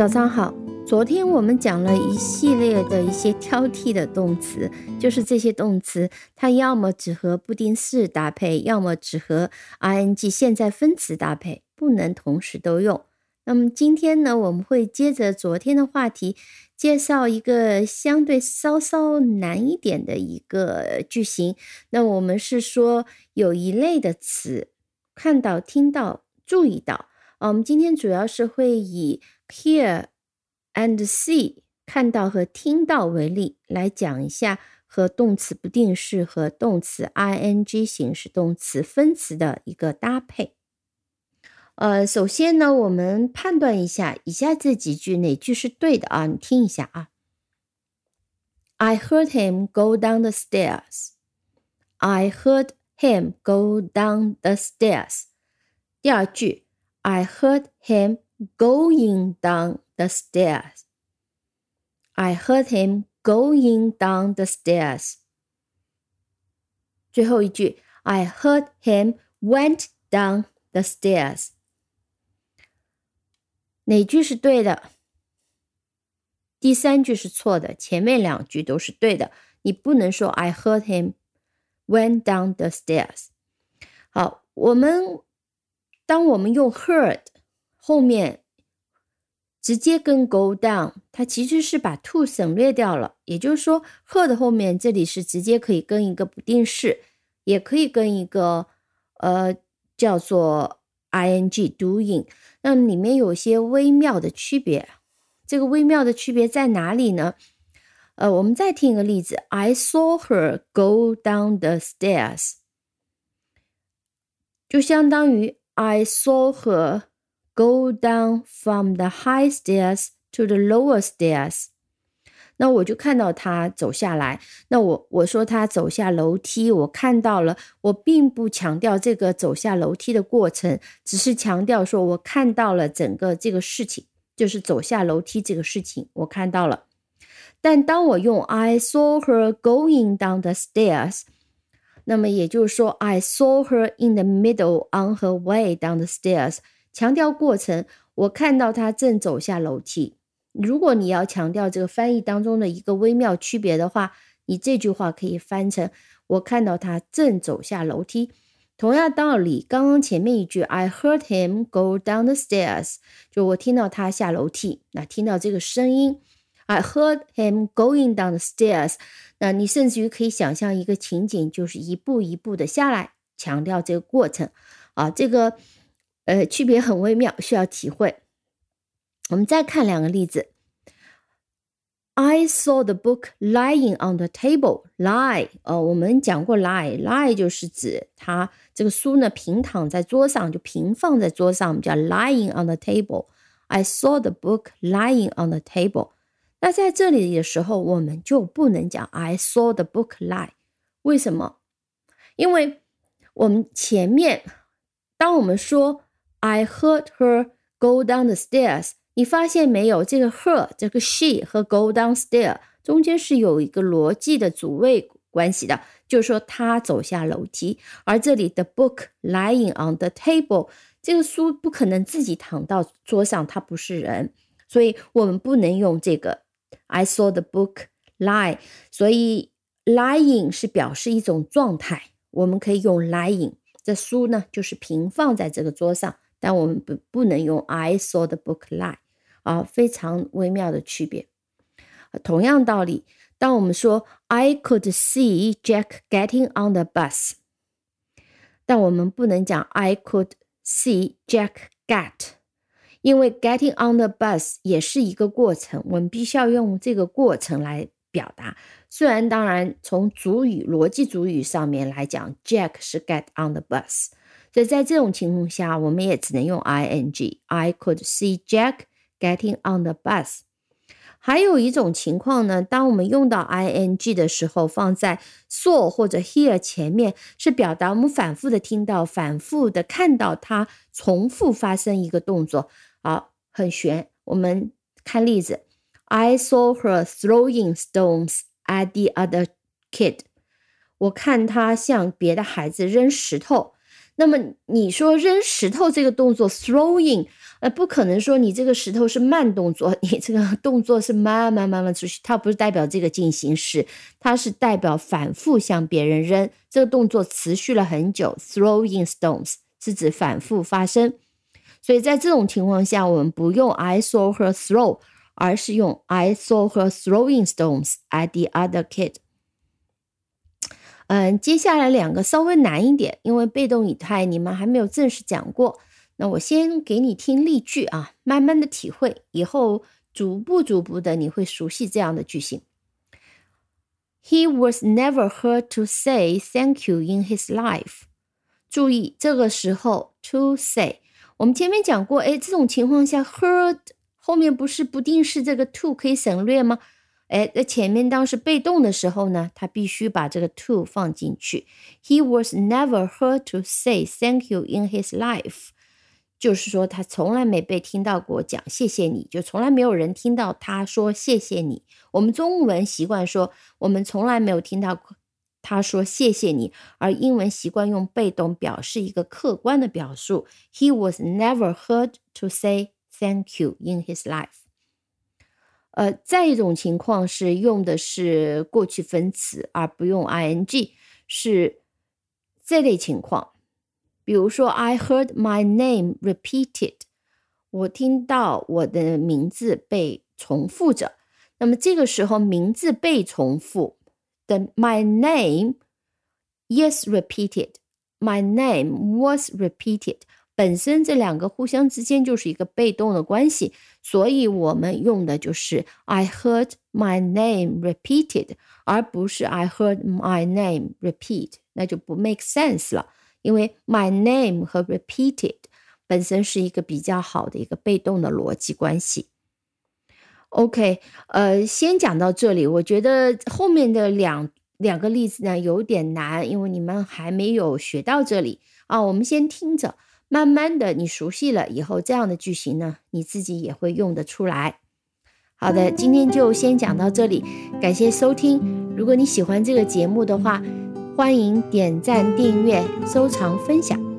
早上好。昨天我们讲了一系列的一些挑剔的动词，就是这些动词，它要么只和不定式搭配，要么只和 ing 现在分词搭配，不能同时都用。那么今天呢，我们会接着昨天的话题，介绍一个相对稍稍难一点的一个句型。那我们是说有一类的词，看到、听到、注意到。我们今天主要是会以 hear。and see 看到和听到为例，来讲一下和动词不定式和动词 ing 形式动词分词的一个搭配。呃，首先呢，我们判断一下以下这几句哪句是对的啊？你听一下啊。I heard him go down the stairs. I heard him go down the stairs. 第二句，I heard him going down. the stairs. I heard him going down the stairs. 最后一句，I heard him went down the stairs。哪句是对的？第三句是错的，前面两句都是对的。你不能说 I heard him went down the stairs。好，我们当我们用 heard 后面直接跟 go down，它其实是把 to 省略掉了。也就是说 her 的后面这里是直接可以跟一个不定式，也可以跟一个呃叫做 ing doing。那里面有些微妙的区别。这个微妙的区别在哪里呢？呃，我们再听一个例子：I saw her go down the stairs，就相当于 I saw her。Go down from the high stairs to the lower stairs。那我就看到他走下来。那我我说他走下楼梯，我看到了。我并不强调这个走下楼梯的过程，只是强调说我看到了整个这个事情，就是走下楼梯这个事情，我看到了。但当我用 I saw her going down the stairs，那么也就是说 I saw her in the middle on her way down the stairs。 强调过程，我看到他正走下楼梯。如果你要强调这个翻译当中的一个微妙区别的话，你这句话可以翻成“我看到他正走下楼梯”。同样道理，刚刚前面一句 “I heard him go down the stairs”，就我听到他下楼梯。那听到这个声音，“I heard him going down the stairs”，那你甚至于可以想象一个情景，就是一步一步的下来，强调这个过程啊，这个。呃，区别很微妙，需要体会。我们再看两个例子。I saw the book lying on the table. Lie，呃，我们讲过 lie，lie 就是指它这个书呢平躺在桌上，就平放在桌上，我们叫 lying on the table. I saw the book lying on the table. 那在这里的时候，我们就不能讲 I saw the book lie。为什么？因为我们前面当我们说 I heard her go down the stairs。你发现没有？这个 her 这个 she 和 go downstairs 中间是有一个逻辑的组位关系的，就是说她走下楼梯。而这里的 book lying on the table，这个书不可能自己躺到桌上，它不是人，所以我们不能用这个 I saw the book lie。所以 lying 是表示一种状态，我们可以用 lying。这书呢就是平放在这个桌上。但我们不不能用 I saw the book lie 啊，非常微妙的区别。同样道理，当我们说 I could see Jack getting on the bus，但我们不能讲 I could see Jack get，因为 getting on the bus 也是一个过程，我们必须要用这个过程来表达。虽然当然从主语逻辑主语上面来讲，Jack 是 get on the bus。所以在这种情况下，我们也只能用 ing。I could see Jack getting on the bus。还有一种情况呢，当我们用到 ing 的时候，放在 saw 或者 hear 前面，是表达我们反复的听到、反复的看到它重复发生一个动作。好，很悬。我们看例子：I saw her throwing stones at the other kid。我看她向别的孩子扔石头。那么你说扔石头这个动作 throwing，呃，不可能说你这个石头是慢动作，你这个动作是慢慢慢慢出去，它不是代表这个进行时，它是代表反复向别人扔，这个动作持续了很久。throwing stones 是指反复发生，所以在这种情况下，我们不用 I saw her throw，而是用 I saw her throwing stones at the other kid。嗯，接下来两个稍微难一点，因为被动语态你们还没有正式讲过。那我先给你听例句啊，慢慢的体会，以后逐步逐步的你会熟悉这样的句型。He was never heard to say thank you in his life。注意这个时候 to say，我们前面讲过，哎，这种情况下 heard 后面不是不定式这个 to 可以省略吗？哎，在前面当是被动的时候呢，他必须把这个 to 放进去。He was never heard to say thank you in his life，就是说他从来没被听到过讲谢谢你，就从来没有人听到他说谢谢你。我们中文习惯说我们从来没有听到过他说谢谢你，而英文习惯用被动表示一个客观的表述。He was never heard to say thank you in his life。呃，再一种情况是用的是过去分词，而不用 ing，是这类情况。比如说，I heard my name repeated，我听到我的名字被重复着。那么这个时候，名字被重复的 my name yes repeated，my name was repeated。本身这两个互相之间就是一个被动的关系，所以我们用的就是 I heard my name repeated，而不是 I heard my name repeat，那就不 make sense 了。因为 my name 和 repeated 本身是一个比较好的一个被动的逻辑关系。OK，呃，先讲到这里，我觉得后面的两两个例子呢有点难，因为你们还没有学到这里啊，我们先听着。慢慢的，你熟悉了以后，这样的句型呢，你自己也会用得出来。好的，今天就先讲到这里，感谢收听。如果你喜欢这个节目的话，欢迎点赞、订阅、收藏、分享。